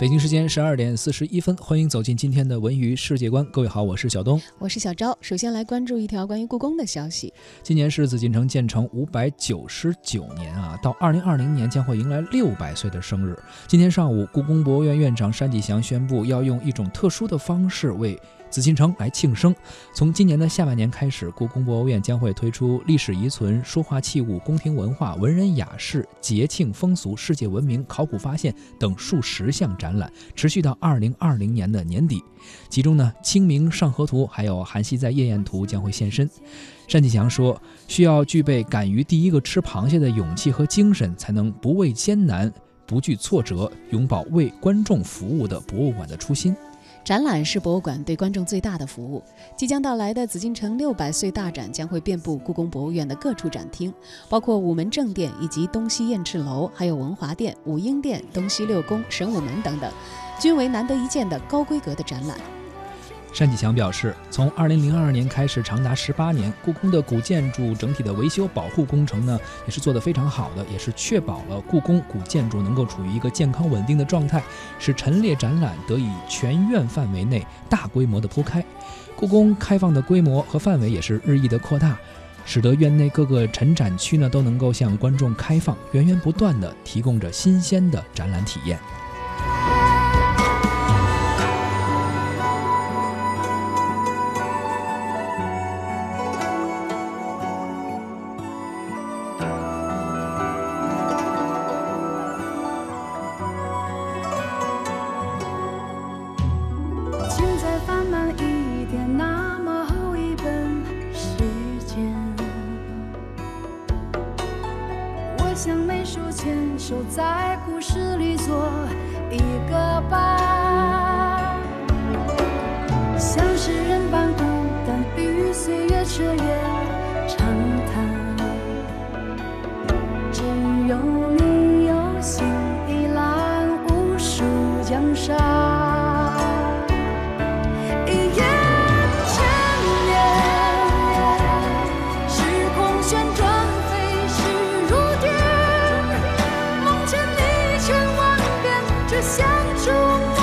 北京时间十二点四十一分，欢迎走进今天的文娱世界观。各位好，我是小东，我是小昭。首先来关注一条关于故宫的消息。今年是紫禁城建成五百九十九年啊，到二零二零年将会迎来六百岁的生日。今天上午，故宫博物院院长单霁翔宣布，要用一种特殊的方式为。紫禁城来庆生。从今年的下半年开始，故宫博物院将会推出历史遗存、书画器物、宫廷文化、文人雅士、节庆风俗、世界文明、考古发现等数十项展展览，持续到二零二零年的年底。其中呢，《清明上河图》还有《韩熙载夜宴图》将会现身。单霁翔说：“需要具备敢于第一个吃螃蟹的勇气和精神，才能不畏艰难、不惧挫折，永葆为观众服务的博物馆的初心。”展览是博物馆对观众最大的服务。即将到来的紫禁城六百岁大展将会遍布故宫博物院的各处展厅，包括午门正殿以及东西燕翅楼，还有文华殿、武英殿、东西六宫、神武门等等，均为难得一见的高规格的展览。单霁翔表示，从2002年开始，长达18年，故宫的古建筑整体的维修保护工程呢，也是做得非常好的，也是确保了故宫古建筑能够处于一个健康稳定的状态，使陈列展览得以全院范围内大规模的铺开。故宫开放的规模和范围也是日益的扩大，使得院内各个陈展区呢都能够向观众开放，源源不断的提供着新鲜的展览体验。像美书签收在故事里做一个伴，像诗人般孤单与岁月彻夜长谈，只有你有心。中